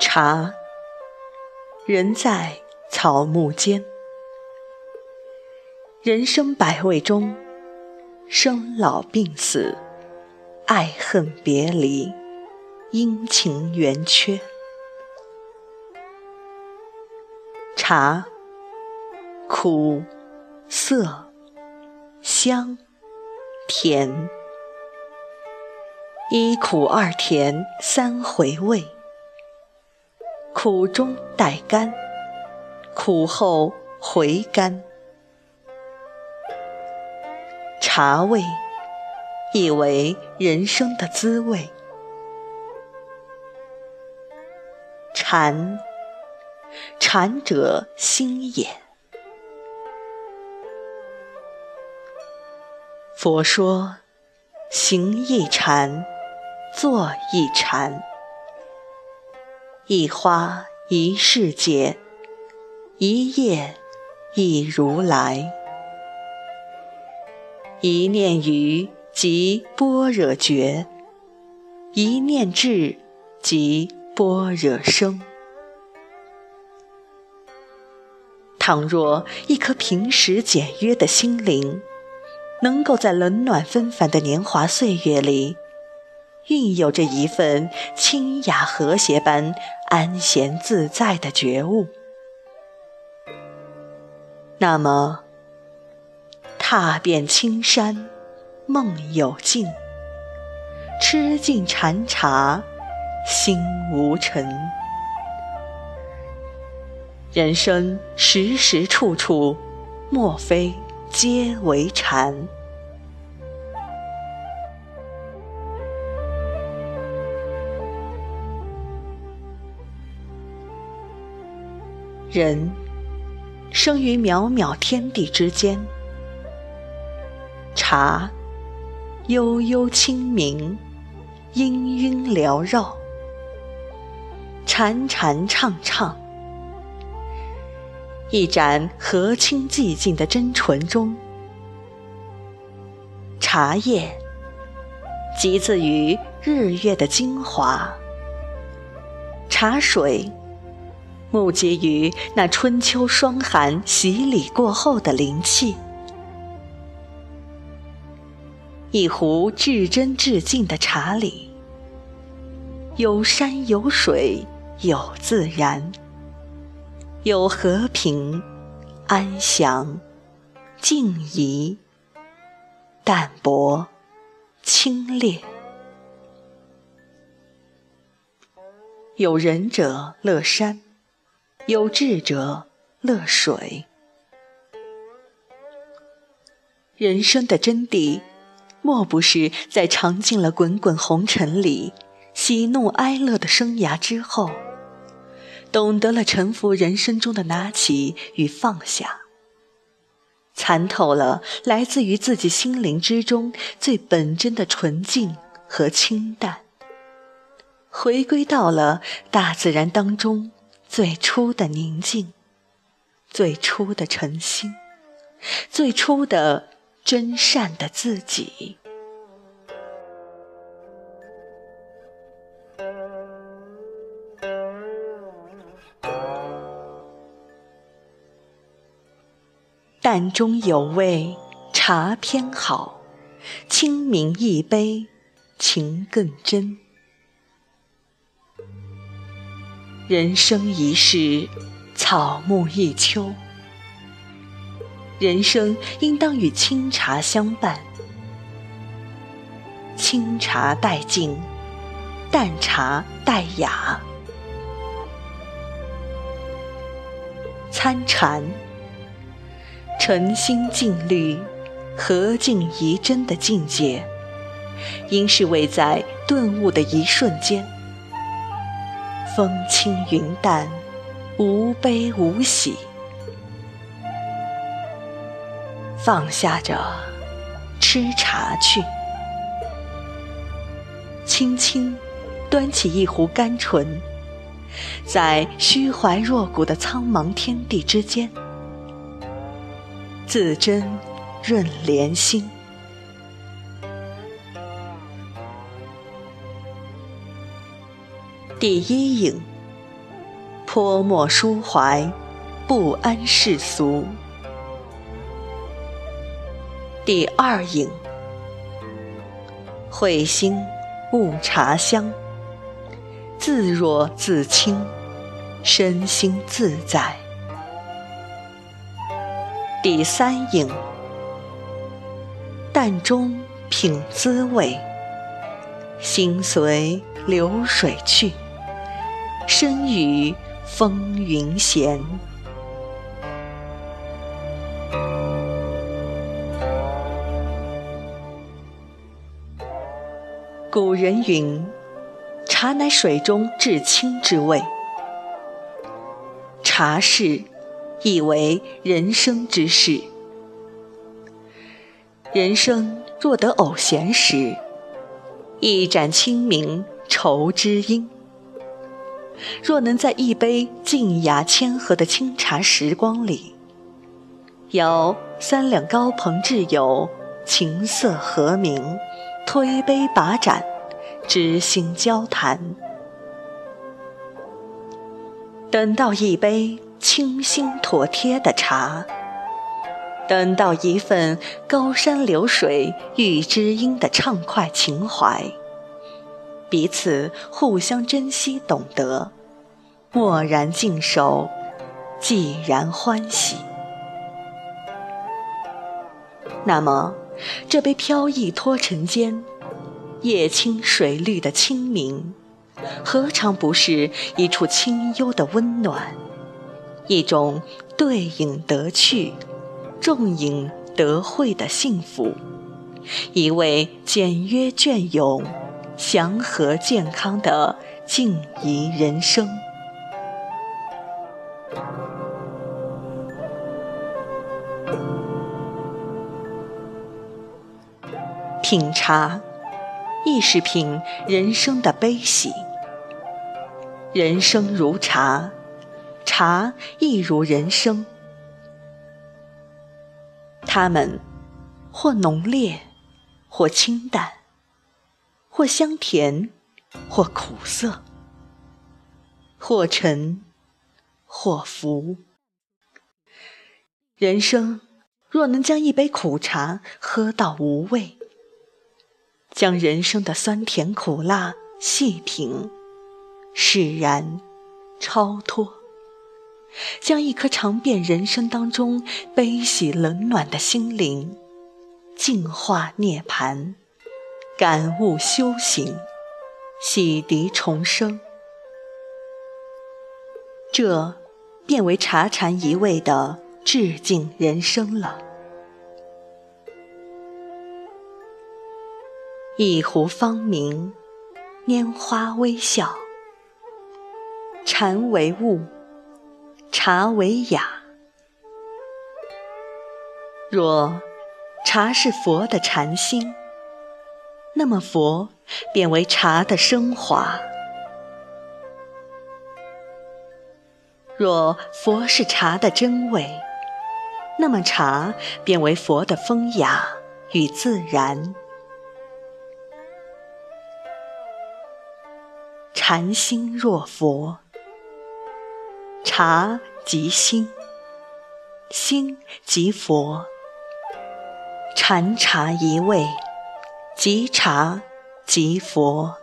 茶，人在草木间。人生百味中，生老病死，爱恨别离，阴晴圆缺。茶，苦、涩、香、甜，一苦二甜三回味。苦中带甘，苦后回甘。茶味，意为人生的滋味。禅，禅者心也。佛说：行一禅，坐一禅。一花一世界，一叶一如来。一念愚即般若觉，一念智即般若生。倘若一颗平时简约的心灵，能够在冷暖纷繁的年华岁月里，蕴有着一份清雅和谐般。安闲自在的觉悟，那么踏遍青山梦有尽，吃尽禅茶心无尘。人生时时处处，莫非皆为禅？人生于渺渺天地之间，茶悠悠清明，氤氲缭绕，潺潺唱唱。一盏和清寂静的真纯中，茶叶集自于日月的精华，茶水。目结于那春秋霜寒洗礼过后的灵气，一壶至真至净的茶里，有山有水有自然，有和平、安详、静怡、淡泊、清冽，有仁者乐山。有志者乐水，人生的真谛，莫不是在尝尽了滚滚红尘里喜怒哀乐的生涯之后，懂得了沉浮人生中的拿起与放下，参透了来自于自己心灵之中最本真的纯净和清淡，回归到了大自然当中。最初的宁静，最初的诚心，最初的真善的自己。淡中有味，茶偏好；清明一杯，情更真。人生一世，草木一秋。人生应当与清茶相伴，清茶带静，淡茶带雅。参禅，诚心静虑，和静怡真的境界，应是位在顿悟的一瞬间。风轻云淡，无悲无喜，放下着吃茶去，轻轻端起一壶甘醇，在虚怀若谷的苍茫天地之间，自斟润莲心。第一影，泼墨抒怀，不谙世俗。第二影，慧心悟茶香，自若自清，身心自在。第三影，淡中品滋味，心随流水去，身与风云闲。古人云：“茶乃水中至清之味。”茶事，亦为人生之事。人生若得偶闲时，一盏清明愁知音。若能在一杯静雅谦和的清茶时光里，邀三两高朋挚友，琴瑟和鸣。推杯把盏，知心交谈。等到一杯清新妥帖的茶，等到一份高山流水遇知音的畅快情怀，彼此互相珍惜懂得，默然静守，寂然欢喜。那么。这杯飘逸脱尘间，夜清水绿的清明，何尝不是一处清幽的温暖，一种对影得趣、众影得会的幸福，一位简约隽永、祥和健康的静怡人生。品茶，亦是品人生的悲喜。人生如茶，茶亦如人生。它们或浓烈，或清淡，或香甜，或苦涩，或沉，或浮。人生若能将一杯苦茶喝到无味。将人生的酸甜苦辣细品，释然超脱；将一颗尝遍人生当中悲喜冷暖的心灵，净化涅槃，感悟修行，洗涤重生，这便为茶禅一味的致敬人生了。一壶芳名，拈花微笑。禅为物，茶为雅。若茶是佛的禅心，那么佛便为茶的升华；若佛是茶的真味，那么茶便为佛的风雅与自然。禅心若佛，茶即心，心即佛，禅茶一味，即茶即佛。